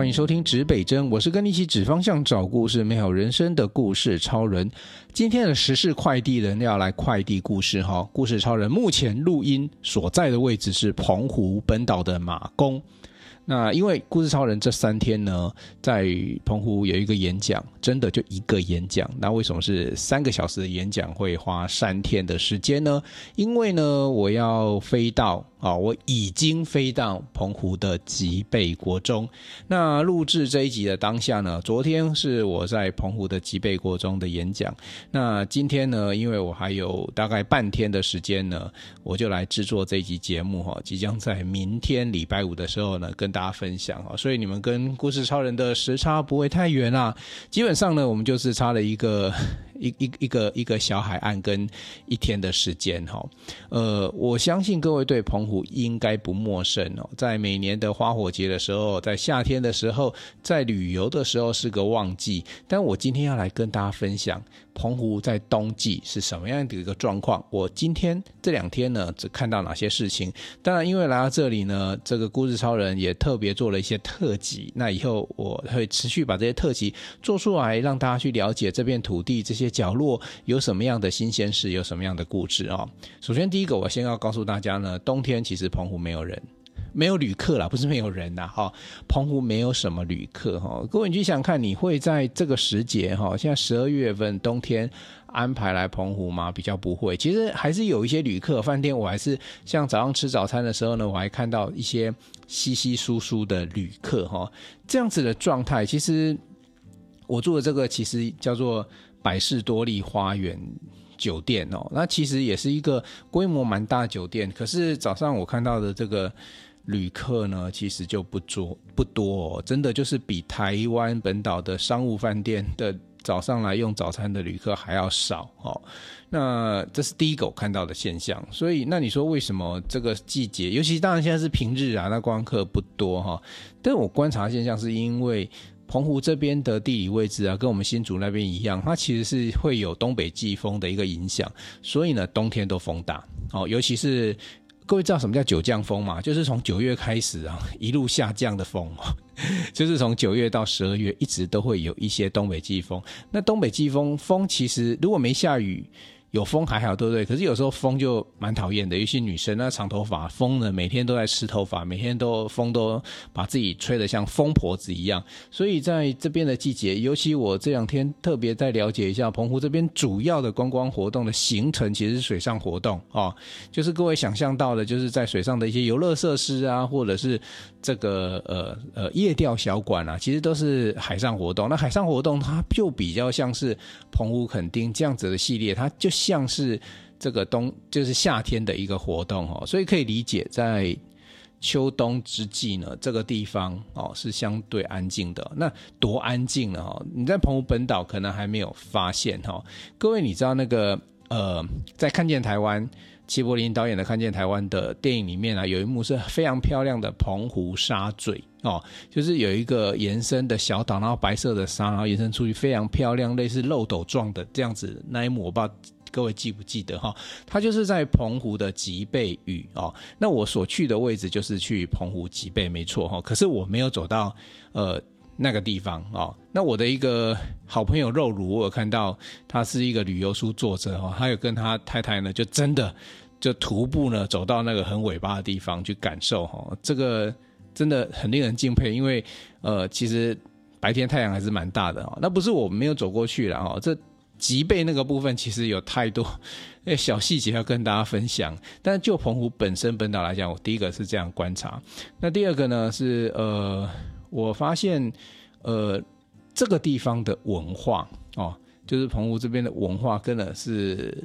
欢迎收听指北针，我是跟你一起指方向、找故事、美好人生的故事超人。今天的时事快递人要来快递故事哈，故事超人目前录音所在的位置是澎湖本岛的马公。那因为故事超人这三天呢，在澎湖有一个演讲，真的就一个演讲。那为什么是三个小时的演讲会花三天的时间呢？因为呢，我要飞到。啊，我已经飞到澎湖的吉贝国中。那录制这一集的当下呢，昨天是我在澎湖的吉贝国中的演讲。那今天呢，因为我还有大概半天的时间呢，我就来制作这一集节目哈，即将在明天礼拜五的时候呢，跟大家分享哈。所以你们跟故事超人的时差不会太远啦，基本上呢，我们就是差了一个。一一一个一个小海岸跟一天的时间哈，呃，我相信各位对澎湖应该不陌生哦。在每年的花火节的时候，在夏天的时候，在旅游的时候是个旺季。但我今天要来跟大家分享澎湖在冬季是什么样的一个状况。我今天这两天呢，只看到哪些事情？当然，因为来到这里呢，这个故事超人也特别做了一些特辑。那以后我会持续把这些特辑做出来，让大家去了解这片土地这些。角落有什么样的新鲜事，有什么样的故事啊？首先，第一个，我先要告诉大家呢，冬天其实澎湖没有人，没有旅客啦，不是没有人呐，哈，澎湖没有什么旅客哈。各位，你去想看，你会在这个时节哈，现在十二月份冬天安排来澎湖吗？比较不会，其实还是有一些旅客，饭店我还是像早上吃早餐的时候呢，我还看到一些稀稀疏疏的旅客哈，这样子的状态。其实我住的这个其实叫做。百事多利花园酒店哦，那其实也是一个规模蛮大的酒店。可是早上我看到的这个旅客呢，其实就不多不多，真的就是比台湾本岛的商务饭店的早上来用早餐的旅客还要少哦。那这是第一个我看到的现象。所以那你说为什么这个季节，尤其当然现在是平日啊，那光客不多哈。但我观察现象是因为。澎湖这边的地理位置啊，跟我们新竹那边一样，它其实是会有东北季风的一个影响，所以呢，冬天都风大哦。尤其是各位知道什么叫九降风吗？就是从九月开始啊，一路下降的风，就是从九月到十二月一直都会有一些东北季风。那东北季风风其实如果没下雨。有风还好，对不对？可是有时候风就蛮讨厌的，尤其女生那长头发，风呢每天都在吃头发，每天都风都把自己吹得像疯婆子一样。所以在这边的季节，尤其我这两天特别在了解一下澎湖这边主要的观光活动的行程，其实是水上活动哦，就是各位想象到的，就是在水上的一些游乐设施啊，或者是这个呃呃夜钓小馆啊，其实都是海上活动。那海上活动它就比较像是澎湖垦丁这样子的系列，它就。像是这个冬，就是夏天的一个活动哦，所以可以理解，在秋冬之际呢，这个地方哦是相对安静的。那多安静呢？哈，你在澎湖本岛可能还没有发现哈。各位，你知道那个呃，在看见台湾，齐柏林导演的《看见台湾》的电影里面啊，有一幕是非常漂亮的澎湖沙嘴哦，就是有一个延伸的小岛，然后白色的沙，然后延伸出去非常漂亮，类似漏斗状的这样子那一幕，我不知道。各位记不记得哈？它就是在澎湖的吉贝屿哦。那我所去的位置就是去澎湖吉贝，没错哈。可是我没有走到呃那个地方哦。那我的一个好朋友肉乳，我有看到他是一个旅游书作者哈，他有跟他太太呢，就真的就徒步呢走到那个很尾巴的地方去感受哈。这个真的很令人敬佩，因为呃其实白天太阳还是蛮大的哦。那不是我没有走过去了哈，这。脊背那个部分其实有太多 小细节要跟大家分享，但就澎湖本身本岛来讲，我第一个是这样观察，那第二个呢是呃，我发现呃这个地方的文化哦，就是澎湖这边的文化，真的是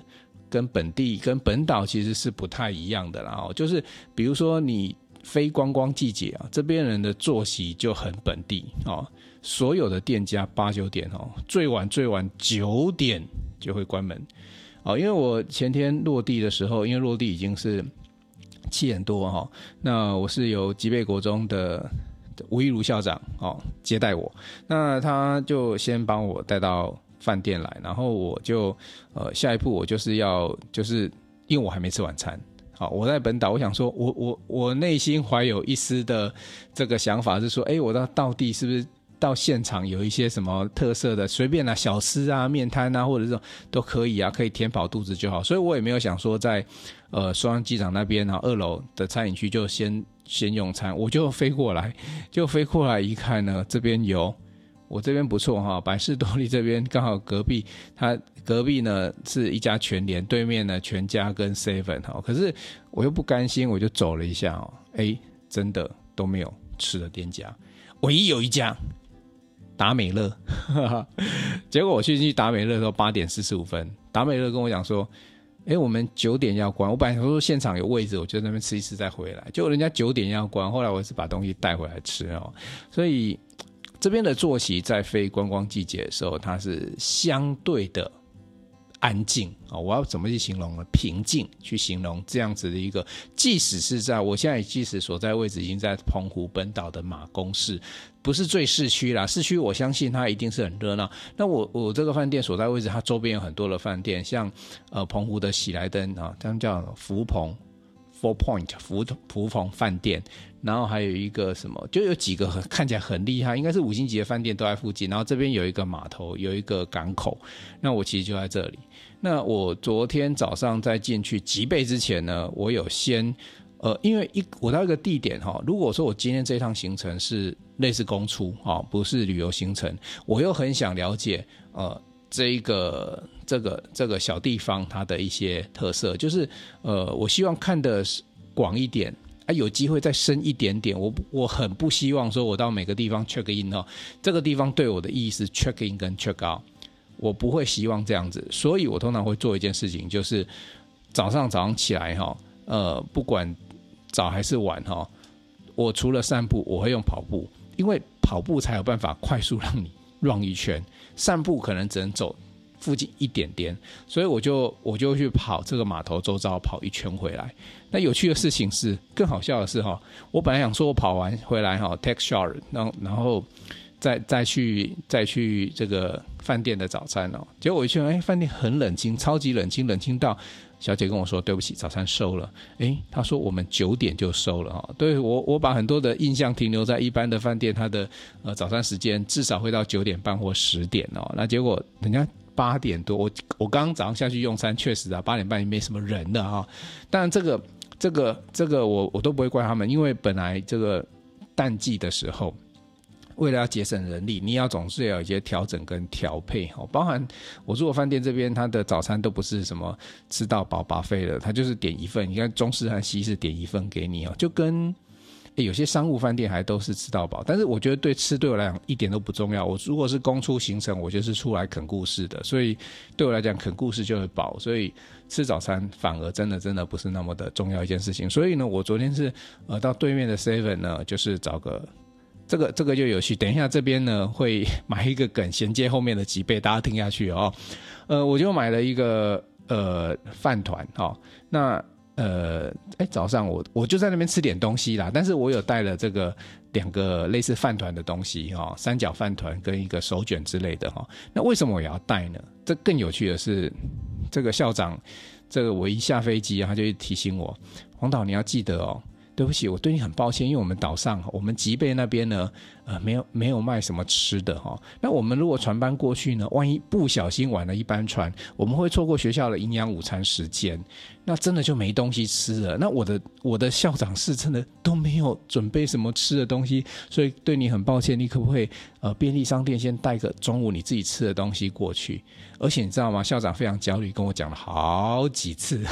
跟本地跟本岛其实是不太一样的啦哦，就是比如说你非观光季节啊，这边人的作息就很本地哦。所有的店家八九点哦，最晚最晚九点就会关门哦。因为我前天落地的时候，因为落地已经是七点多哈，那我是由吉备国中的吴一如校长哦接待我，那他就先帮我带到饭店来，然后我就呃下一步我就是要就是因为我还没吃晚餐。好，我在本岛，我想说我我我内心怀有一丝的这个想法是说，哎，我到到地是不是到现场有一些什么特色的，随便啊，小吃啊、面摊啊，或者这种都可以啊，可以填饱肚子就好。所以我也没有想说在呃双安机场那边，然后二楼的餐饮区就先先用餐，我就飞过来，就飞过来一看呢，这边有。我这边不错哈，百事多利这边刚好隔壁，它隔壁呢是一家全联，对面呢全家跟 seven 哈。可是我又不甘心，我就走了一下哦，哎，真的都没有吃的店家，唯一有一家达美乐，结果我去去达美乐的时候八点四十五分，达美乐跟我讲说，哎，我们九点要关，我本来说现场有位置，我就在那边吃一吃再回来，结果人家九点要关，后来我是把东西带回来吃哦，所以。这边的作息在非观光季节的时候，它是相对的安静啊。我要怎么去形容呢？平静去形容这样子的一个，即使是在我现在即使所在位置已经在澎湖本岛的马公市，不是最市区啦。市区我相信它一定是很热闹。那我我这个饭店所在位置，它周边有很多的饭店，像呃澎湖的喜来登啊，他们叫福澎 Four Point 福福澎饭店。然后还有一个什么，就有几个很看起来很厉害，应该是五星级的饭店都在附近。然后这边有一个码头，有一个港口。那我其实就在这里。那我昨天早上在进去吉备之前呢，我有先呃，因为一我到一个地点哈，如果说我今天这趟行程是类似公出啊，不是旅游行程，我又很想了解呃这一个这个这个小地方它的一些特色，就是呃，我希望看的是广一点。啊，有机会再深一点点，我我很不希望说，我到每个地方 check in 哦，这个地方对我的意义是 check in 跟 check out，我不会希望这样子，所以我通常会做一件事情，就是早上早上起来哈，呃，不管早还是晚哈，我除了散步，我会用跑步，因为跑步才有办法快速让你 run 一圈，散步可能只能走附近一点点，所以我就我就去跑这个码头周遭跑一圈回来。那有趣的事情是，更好笑的是哈，我本来想说我跑完回来哈，take shower，然后然后再再去再去这个饭店的早餐哦。结果我一去，哎，饭店很冷清，超级冷清，冷清到小姐跟我说对不起，早餐收了。哎，她说我们九点就收了哈。对我我把很多的印象停留在一般的饭店，它的呃早餐时间至少会到九点半或十点哦。那结果人家。八点多，我我刚刚早上下去用餐，确实啊，八点半也没什么人的哈。当然，这个这个这个我我都不会怪他们，因为本来这个淡季的时候，为了要节省人力，你要总是要有一些调整跟调配哈。包含我住的饭店这边，它的早餐都不是什么吃到饱 buffet 的，它就是点一份，你看中式和西式点一份给你哦，就跟。有些商务饭店还都是吃到饱，但是我觉得对吃对我来讲一点都不重要。我如果是公出行程，我就是出来啃故事的，所以对我来讲啃故事就会饱，所以吃早餐反而真的真的不是那么的重要一件事情。所以呢，我昨天是呃到对面的 Seven 呢，就是找个这个这个就有趣。等一下这边呢会 买一个梗衔接后面的几倍，大家听下去哦。呃，我就买了一个呃饭团哈，那。呃，哎，早上我我就在那边吃点东西啦，但是我有带了这个两个类似饭团的东西哈，三角饭团跟一个手卷之类的哈。那为什么我要带呢？这更有趣的是，这个校长，这个我一下飞机他就提醒我，黄导你要记得哦。对不起，我对你很抱歉，因为我们岛上，我们吉贝那边呢，呃，没有没有卖什么吃的哈。那我们如果船班过去呢，万一不小心晚了一班船，我们会错过学校的营养午餐时间，那真的就没东西吃了。那我的我的校长是真的都没有准备什么吃的东西，所以对你很抱歉，你可不可以呃便利商店先带个中午你自己吃的东西过去？而且你知道吗？校长非常焦虑，跟我讲了好几次，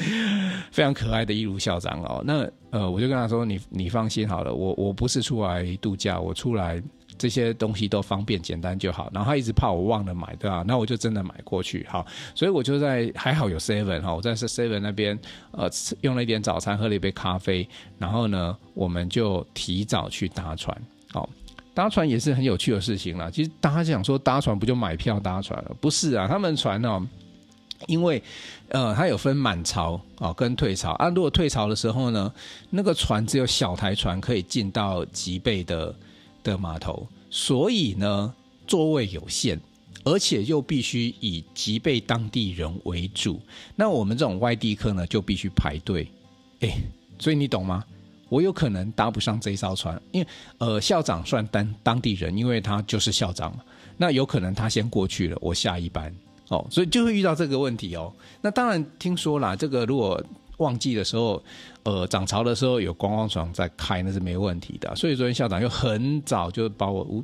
非常可爱的一如校长哦。那呃，我就跟他说：“你你放心好了，我我不是出来度假，我出来这些东西都方便简单就好。”然后他一直怕我忘了买，对吧？那我就真的买过去，好。所以我就在还好有 seven 哈，我在 seven 那边呃用了一点早餐，喝了一杯咖啡，然后呢，我们就提早去搭船，好。搭船也是很有趣的事情啦。其实大家想说搭船不就买票搭船了？不是啊，他们船哦，因为呃，它有分满潮啊跟退潮啊。如果退潮的时候呢，那个船只有小台船可以进到吉贝的的码头，所以呢座位有限。而且又必须以吉备当地人为主。那我们这种外地客呢，就必须排队。哎，所以你懂吗？我有可能搭不上这艘船，因为呃，校长算当当地人，因为他就是校长嘛。那有可能他先过去了，我下一班哦，所以就会遇到这个问题哦。那当然听说啦，这个如果旺季的时候。呃，涨潮的时候有观光船在开，那是没问题的。所以昨天校长又很早就把我五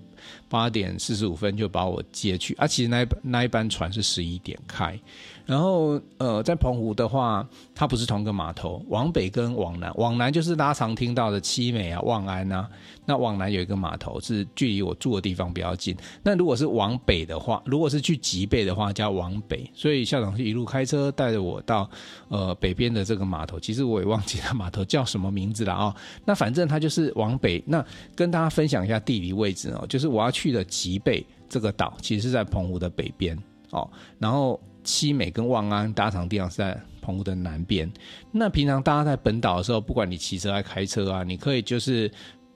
八点四十五分就把我接去，啊，其实那一那一班船是十一点开。然后呃，在澎湖的话，它不是同一个码头，往北跟往南，往南就是大家常听到的七美啊、望安啊。那往南有一个码头，是距离我住的地方比较近。那如果是往北的话，如果是去吉备的话，叫往北。所以校长是一路开车带着我到呃北边的这个码头。其实我也忘记了。码头叫什么名字了啊？那反正它就是往北。那跟大家分享一下地理位置哦，就是我要去的吉备这个岛，其实是在澎湖的北边哦。然后七美跟望安搭场地方是在澎湖的南边。那平常大家在本岛的时候，不管你骑车还开车啊，你可以就是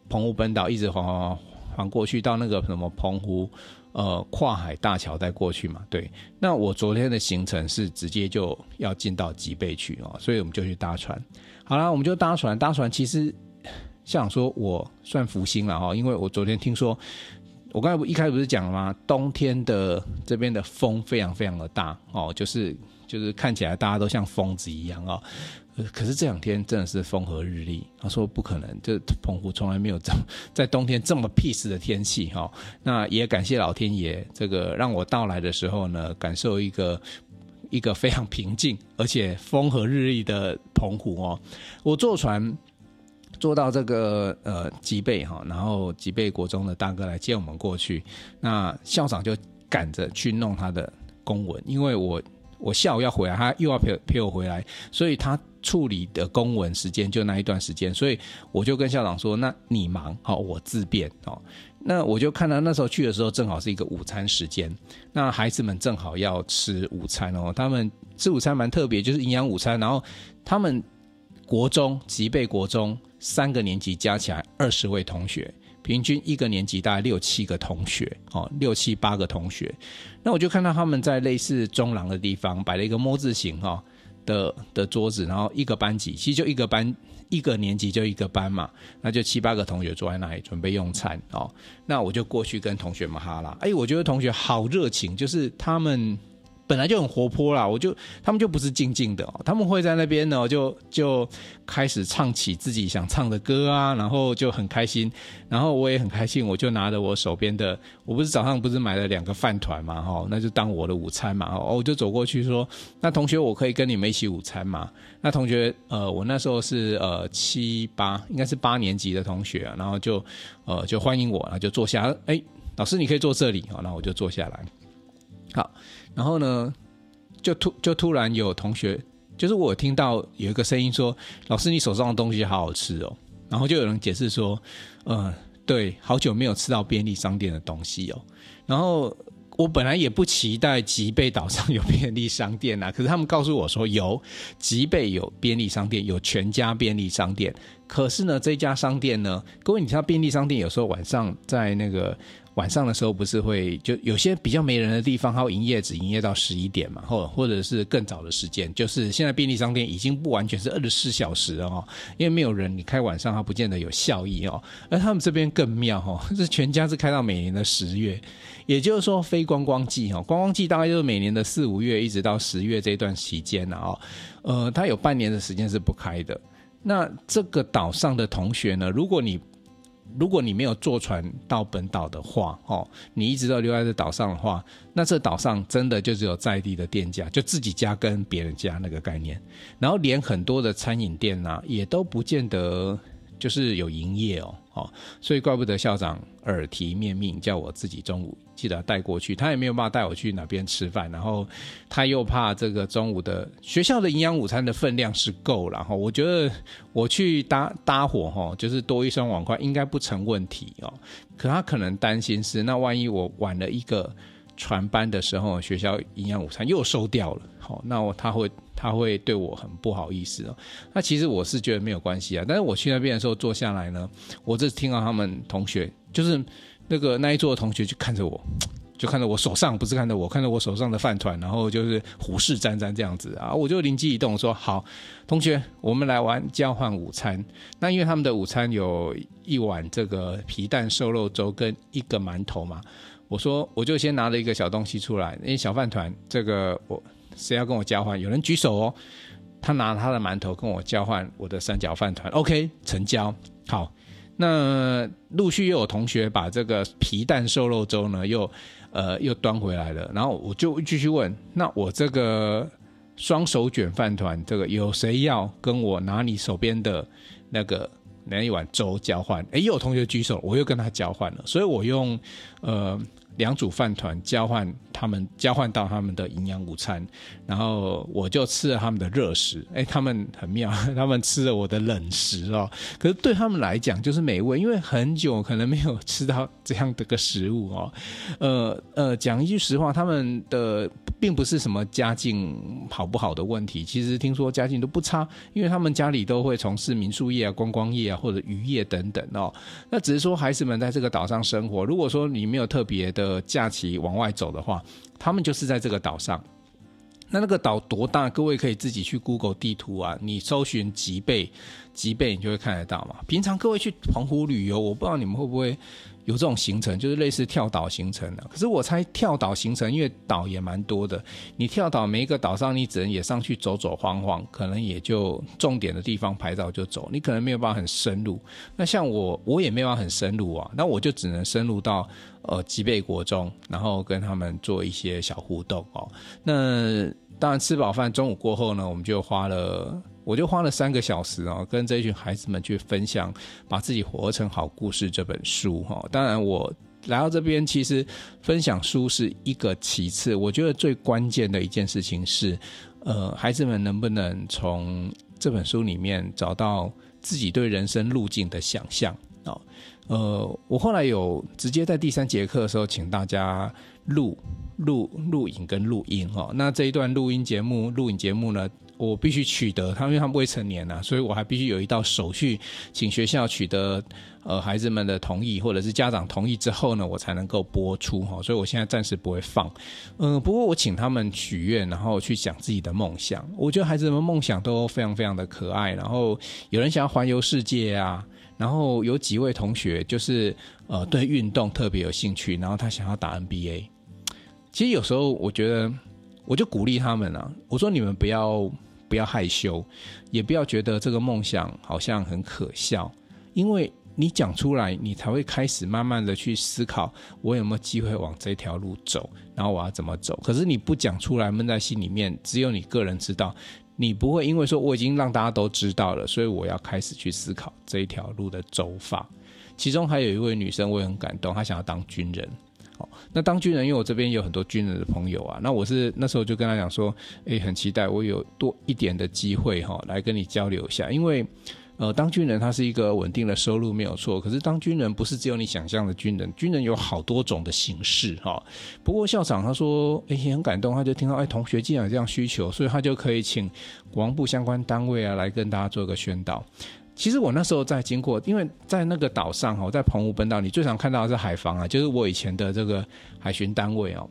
澎湖本岛一直环环环过去到那个什么澎湖。呃，跨海大桥再过去嘛，对。那我昨天的行程是直接就要进到吉备去哦，所以我们就去搭船。好啦，我们就搭船。搭船其实像说，我算福星了哈，因为我昨天听说，我刚才不一开始不是讲了吗？冬天的这边的风非常非常的大哦，就是就是看起来大家都像疯子一样哦。可是这两天真的是风和日丽。他说不可能，这澎湖从来没有这么在冬天这么 peace 的天气哈。那也感谢老天爷，这个让我到来的时候呢，感受一个一个非常平静而且风和日丽的澎湖哦。我坐船坐到这个呃吉备哈，然后吉备国中的大哥来接我们过去，那校长就赶着去弄他的公文，因为我我下午要回来，他又要陪陪我回来，所以他。处理的公文时间就那一段时间，所以我就跟校长说：“那你忙好，我自便哦。”那我就看到那时候去的时候，正好是一个午餐时间，那孩子们正好要吃午餐哦。他们吃午餐蛮特别，就是营养午餐。然后他们国中吉备国中三个年级加起来二十位同学，平均一个年级大概六七个同学哦，六七八个同学。那我就看到他们在类似中廊的地方摆了一个“摸”字形哈。的的桌子，然后一个班级，其实就一个班，一个年级就一个班嘛，那就七八个同学坐在那里准备用餐哦。那我就过去跟同学们哈拉，哎，我觉得同学好热情，就是他们。本来就很活泼啦，我就他们就不是静静的哦，他们会在那边呢，就就开始唱起自己想唱的歌啊，然后就很开心，然后我也很开心，我就拿着我手边的，我不是早上不是买了两个饭团嘛，哈，那就当我的午餐嘛，哦，我就走过去说，那同学我可以跟你们一起午餐吗？那同学，呃，我那时候是呃七八，应该是八年级的同学，然后就呃就欢迎我，然后就坐下，哎，老师你可以坐这里，好，那我就坐下来，好。然后呢，就突就突然有同学，就是我听到有一个声音说：“老师，你手上的东西好好吃哦。”然后就有人解释说：“呃，对，好久没有吃到便利商店的东西哦。”然后我本来也不期待吉备岛上有便利商店啊，可是他们告诉我说有，吉备有便利商店，有全家便利商店。可是呢，这家商店呢，各位你知道便利商店有时候晚上在那个。晚上的时候不是会就有些比较没人的地方，它会营业只营业到十一点嘛，或或者是更早的时间。就是现在便利商店已经不完全是二十四小时哦，因为没有人，你开晚上它不见得有效益哦。而他们这边更妙哦，是全家是开到每年的十月，也就是说非观光季哦，观光季大概就是每年的四五月一直到十月这段期间了哦。呃，它有半年的时间是不开的。那这个岛上的同学呢，如果你如果你没有坐船到本岛的话，哦，你一直都留在这岛上的话，那这岛上真的就只有在地的店家，就自己家跟别人家那个概念，然后连很多的餐饮店呐，也都不见得。就是有营业哦，哦，所以怪不得校长耳提面命叫我自己中午记得带过去，他也没有办法带我去哪边吃饭，然后他又怕这个中午的学校的营养午餐的分量是够，然后我觉得我去搭搭伙哈，就是多一双碗筷应该不成问题哦，可他可能担心是那万一我晚了一个传班的时候，学校营养午餐又收掉了，好，那我他会。他会对我很不好意思哦。那其实我是觉得没有关系啊。但是我去那边的时候坐下来呢，我这听到他们同学，就是那个那一桌的同学就看着我，就看着我手上，不是看着我，看着我手上的饭团，然后就是虎视眈眈这样子啊，我就灵机一动说：“好，同学，我们来玩交换午餐。”那因为他们的午餐有一碗这个皮蛋瘦肉粥跟一个馒头嘛，我说我就先拿了一个小东西出来，因为小饭团这个我谁要跟我交换？有人举手哦，他拿他的馒头跟我交换我的三角饭团，OK，成交。好，那陆续又有同学把这个皮蛋瘦肉粥呢又。呃，又端回来了，然后我就继续问，那我这个双手卷饭团，这个有谁要跟我拿你手边的那个那一碗粥交换？哎，又有同学举手，我又跟他交换了，所以我用呃。两组饭团交换，他们交换到他们的营养午餐，然后我就吃了他们的热食。哎，他们很妙，他们吃了我的冷食哦。可是对他们来讲就是美味，因为很久可能没有吃到这样的个食物哦。呃呃，讲一句实话，他们的并不是什么家境好不好的问题，其实听说家境都不差，因为他们家里都会从事民宿业啊、观光业啊或者渔业等等哦。那只是说孩子们在这个岛上生活，如果说你没有特别的。呃，假期往外走的话，他们就是在这个岛上。那那个岛多大？各位可以自己去 Google 地图啊，你搜寻吉贝，吉贝你就会看得到嘛。平常各位去澎湖旅游，我不知道你们会不会。有这种行程，就是类似跳岛行程的。可是我猜跳岛行程，因为岛也蛮多的，你跳岛每一个岛上，你只能也上去走走晃晃，可能也就重点的地方拍照就走，你可能没有办法很深入。那像我，我也没有办法很深入啊，那我就只能深入到呃吉贝国中，然后跟他们做一些小互动哦。那当然吃饱饭，中午过后呢，我们就花了。我就花了三个小时啊，跟这群孩子们去分享《把自己活成好故事》这本书哈。当然，我来到这边，其实分享书是一个其次。我觉得最关键的一件事情是，呃，孩子们能不能从这本书里面找到自己对人生路径的想象啊？呃，我后来有直接在第三节课的时候，请大家录录录影跟录音哈。那这一段录音节目、录影节目呢？我必须取得他，因为他们未成年呐，所以我还必须有一道手续，请学校取得呃孩子们的同意，或者是家长同意之后呢，我才能够播出哈。所以我现在暂时不会放，嗯、不过我请他们许愿，然后去讲自己的梦想。我觉得孩子们梦想都非常非常的可爱。然后有人想要环游世界啊，然后有几位同学就是呃对运动特别有兴趣，然后他想要打 NBA。其实有时候我觉得，我就鼓励他们啊，我说你们不要。不要害羞，也不要觉得这个梦想好像很可笑，因为你讲出来，你才会开始慢慢的去思考，我有没有机会往这条路走，然后我要怎么走。可是你不讲出来，闷在心里面，只有你个人知道，你不会因为说我已经让大家都知道了，所以我要开始去思考这一条路的走法。其中还有一位女生，我也很感动，她想要当军人。好，那当军人，因为我这边有很多军人的朋友啊，那我是那时候就跟他讲说，诶，很期待我有多一点的机会哈，来跟你交流一下，因为，呃，当军人他是一个稳定的收入没有错，可是当军人不是只有你想象的军人，军人有好多种的形式哈。不过校长他说，诶，很感动，他就听到，哎，同学竟然有这样需求，所以他就可以请国防部相关单位啊来跟大家做个宣导。其实我那时候在经过，因为在那个岛上哈，在澎湖本岛，你最常看到的是海防啊，就是我以前的这个海巡单位哦。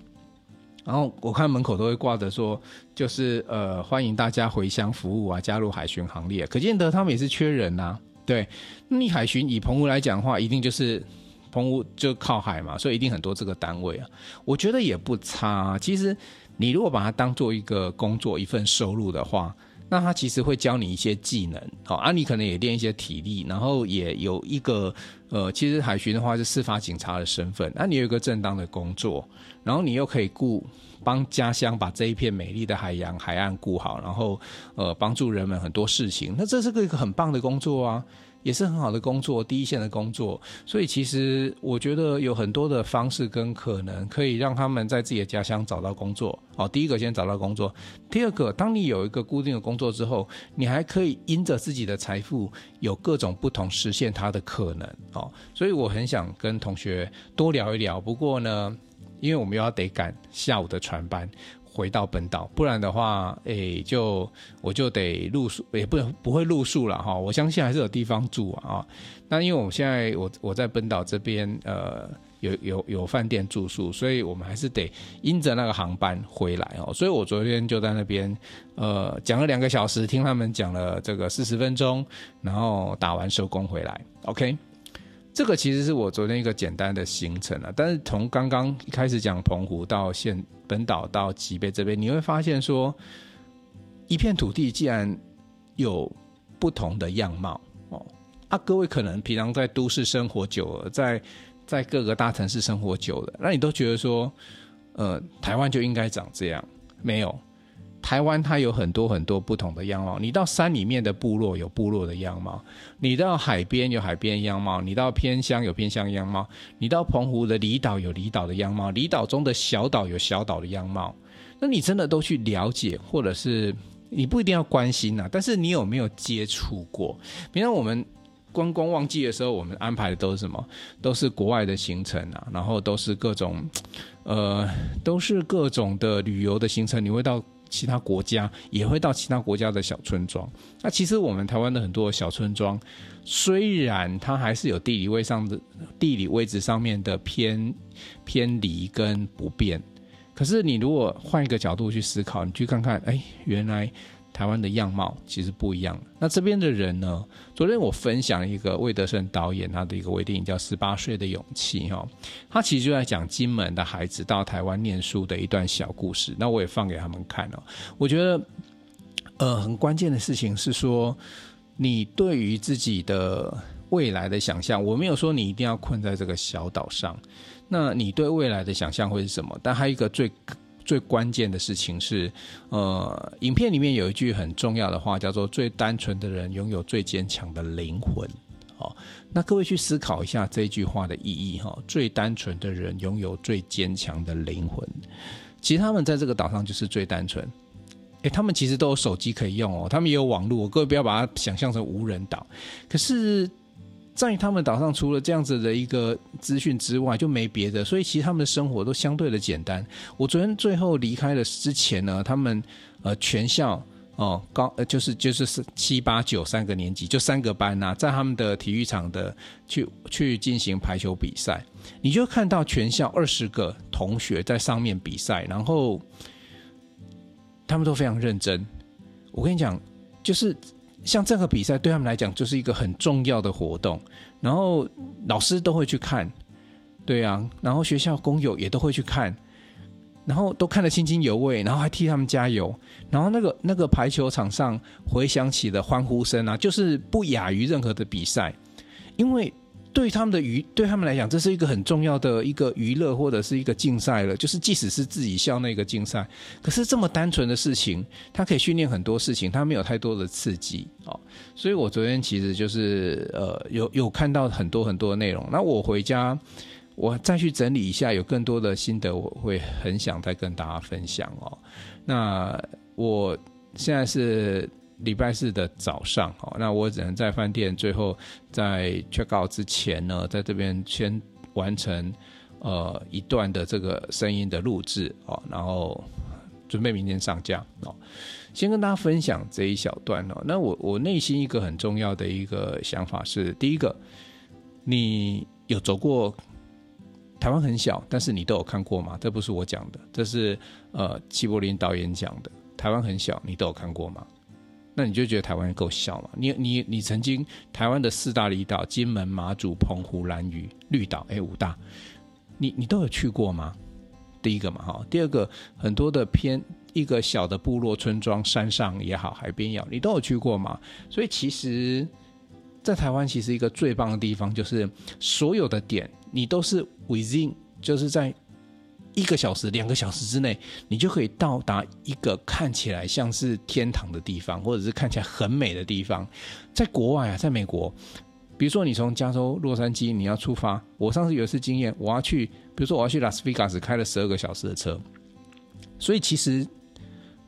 然后我看门口都会挂着说，就是呃欢迎大家回乡服务啊，加入海巡行列。可见得他们也是缺人呐、对，你海巡以澎湖来讲的话，一定就是澎湖就靠海嘛，所以一定很多这个单位啊。我觉得也不差、啊。其实你如果把它当做一个工作、一份收入的话。那他其实会教你一些技能，好啊，你可能也练一些体力，然后也有一个呃，其实海巡的话是司法警察的身份，那你有一个正当的工作，然后你又可以顾帮家乡把这一片美丽的海洋海岸顾好，然后呃帮助人们很多事情，那这是个一个很棒的工作啊。也是很好的工作，第一线的工作，所以其实我觉得有很多的方式跟可能，可以让他们在自己的家乡找到工作。好，第一个先找到工作，第二个，当你有一个固定的工作之后，你还可以因着自己的财富，有各种不同实现它的可能。哦，所以我很想跟同学多聊一聊。不过呢，因为我们又要得赶下午的船班。回到本岛，不然的话，诶、就我就得露宿，也不不会露宿了哈。我相信还是有地方住啊。那因为我现在我我在本岛这边，呃，有有有饭店住宿，所以我们还是得因着那个航班回来哦。所以我昨天就在那边呃讲了两个小时，听他们讲了这个四十分钟，然后打完收工回来。OK，这个其实是我昨天一个简单的行程啊。但是从刚刚一开始讲澎湖到现本岛到吉贝这边，你会发现说，一片土地既然有不同的样貌哦，啊，各位可能平常在都市生活久了，在在各个大城市生活久了，那你都觉得说，呃，台湾就应该长这样？没有，台湾它有很多很多不同的样貌。你到山里面的部落有部落的样貌，你到海边有海边样貌，你到偏乡有偏乡样貌，你到澎湖的离岛有离岛的样貌，离岛中的小岛有小岛的样貌。那你真的都去了解，或者是？你不一定要关心呐、啊，但是你有没有接触过？比如我们观光旺季的时候，我们安排的都是什么？都是国外的行程啊，然后都是各种，呃，都是各种的旅游的行程。你会到其他国家，也会到其他国家的小村庄。那其实我们台湾的很多小村庄，虽然它还是有地理位上的地理位置上面的偏偏离跟不变。可是你如果换一个角度去思考，你去看看，哎，原来台湾的样貌其实不一样。那这边的人呢？昨天我分享一个魏德圣导演他的一个微电影叫《十八岁的勇气》哈，他其实就在讲金门的孩子到台湾念书的一段小故事。那我也放给他们看了。我觉得，呃，很关键的事情是说，你对于自己的未来的想象，我没有说你一定要困在这个小岛上。那你对未来的想象会是什么？但还有一个最最关键的事情是，呃，影片里面有一句很重要的话，叫做“最单纯的人拥有最坚强的灵魂”。好，那各位去思考一下这句话的意义哈。最单纯的人拥有最坚强的灵魂，其实他们在这个岛上就是最单纯。诶，他们其实都有手机可以用哦，他们也有网络，各位不要把它想象成无人岛。可是。在他们岛上，除了这样子的一个资讯之外，就没别的。所以其实他们的生活都相对的简单。我昨天最后离开了之前呢，他们呃全校哦高呃就是就是是七八九三个年级，就三个班呐、在他们的体育场的去去进行排球比赛。你就看到全校二十个同学在上面比赛，然后他们都非常认真。我跟你讲，就是。像这个比赛对他们来讲就是一个很重要的活动，然后老师都会去看，对啊，然后学校工友也都会去看，然后都看得津津有味，然后还替他们加油，然后那个那个排球场上回响起的欢呼声啊，就是不亚于任何的比赛，因为。对他们的娱，对他们来讲，这是一个很重要的一个娱乐或者是一个竞赛了。就是即使是自己校内一个竞赛，可是这么单纯的事情，它可以训练很多事情，它没有太多的刺激哦。所以我昨天其实就是呃，有有看到很多很多的内容。那我回家，我再去整理一下，有更多的心得，我会很想再跟大家分享哦。那我现在是。礼拜四的早上，哦，那我只能在饭店最后在 check out 之前呢，在这边先完成呃一段的这个声音的录制哦，然后准备明天上架哦。先跟大家分享这一小段哦。那我我内心一个很重要的一个想法是，第一个，你有走过台湾很小，但是你都有看过吗？这不是我讲的，这是呃齐柏林导演讲的。台湾很小，你都有看过吗？那你就觉得台湾够小嘛？你你你曾经台湾的四大离岛：金门、马祖、澎湖、兰屿、绿岛，哎，五大，你你都有去过吗？第一个嘛，哈，第二个，很多的偏一个小的部落村庄，山上也好，海边也好，你都有去过吗？所以其实，在台湾其实一个最棒的地方就是所有的点，你都是 within，就是在。一个小时、两个小时之内，你就可以到达一个看起来像是天堂的地方，或者是看起来很美的地方。在国外啊，在美国，比如说你从加州洛杉矶你要出发，我上次有一次经验，我要去，比如说我要去拉斯维加斯，开了十二个小时的车。所以其实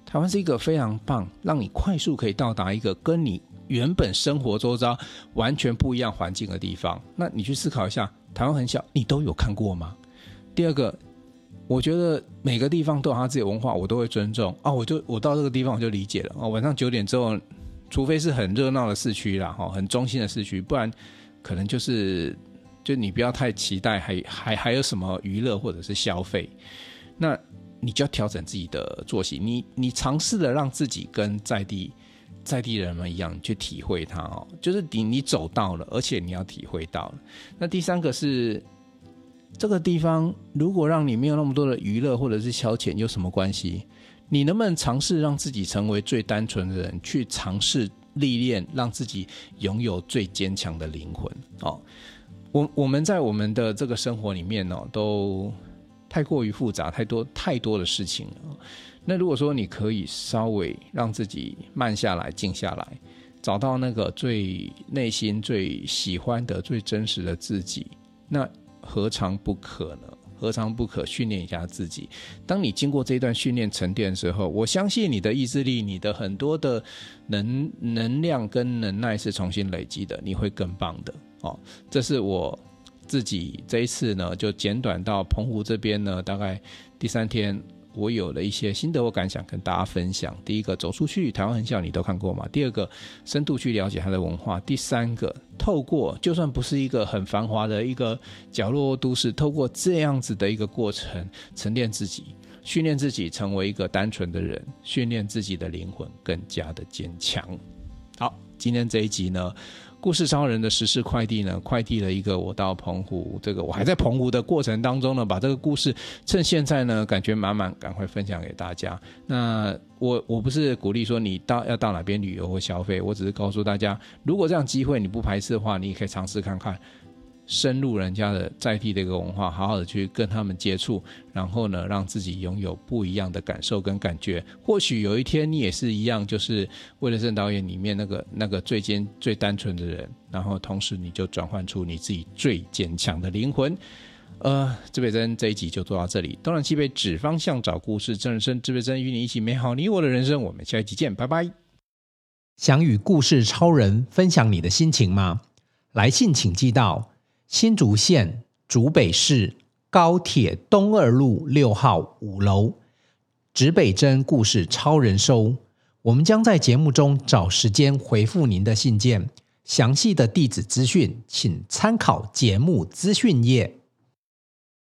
台湾是一个非常棒，让你快速可以到达一个跟你原本生活周遭完全不一样环境的地方。那你去思考一下，台湾很小，你都有看过吗？第二个。我觉得每个地方都有他自己的文化，我都会尊重啊。我就我到这个地方我就理解了啊。晚上九点之后，除非是很热闹的市区啦，哈，很中心的市区，不然可能就是就你不要太期待还还还有什么娱乐或者是消费，那你就要调整自己的作息。你你尝试的让自己跟在地在地人们一样去体会它哦，就是你你走到了，而且你要体会到了。那第三个是这个地方，如果让你没有那么多的娱乐或者是消遣，有什么关系？你能不能尝试让自己成为最单纯的人，去尝试历练，让自己拥有最坚强的灵魂？哦，我我们在我们的这个生活里面哦，都太过于复杂，太多太多的事情了。那如果说你可以稍微让自己慢下来、静下来，找到那个最内心最喜欢的、最真实的自己，那何尝不可呢？何尝不可训练一下自己？当你经过这段训练沉淀的时候，我相信你的意志力、你的很多的能能量跟能耐是重新累积的，你会更棒的哦。这是我自己这一次呢，就简短到澎湖这边呢，大概第三天。我有了一些心得，我感想跟大家分享。第一个，走出去，台湾很小，你都看过吗？第二个，深度去了解它的文化。第三个，透过就算不是一个很繁华的一个角落都市，透过这样子的一个过程，沉淀自己，训练自己成为一个单纯的人，训练自己的灵魂更加的坚强。好，今天这一集呢。故事超人的时事快递呢，快递了一个我到澎湖，这个我还在澎湖的过程当中呢，把这个故事趁现在呢感觉满满，赶快分享给大家。那我我不是鼓励说你到要到哪边旅游或消费，我只是告诉大家，如果这样机会你不排斥的话，你也可以尝试看看。深入人家的在地的一个文化，好好的去跟他们接触，然后呢，让自己拥有不一样的感受跟感觉。或许有一天你也是一样，就是为了郑导演里面那个那个最坚最单纯的人，然后同时你就转换出你自己最坚强的灵魂。呃，指北真这一集就做到这里。东南西北指方向找故事，郑人生指北真与你一起美好你我的人生。我们下一集见，拜拜。想与故事超人分享你的心情吗？来信请寄到。新竹县竹北市高铁东二路六号五楼，指北针故事超人收。我们将在节目中找时间回复您的信件。详细的地址资讯，请参考节目资讯页。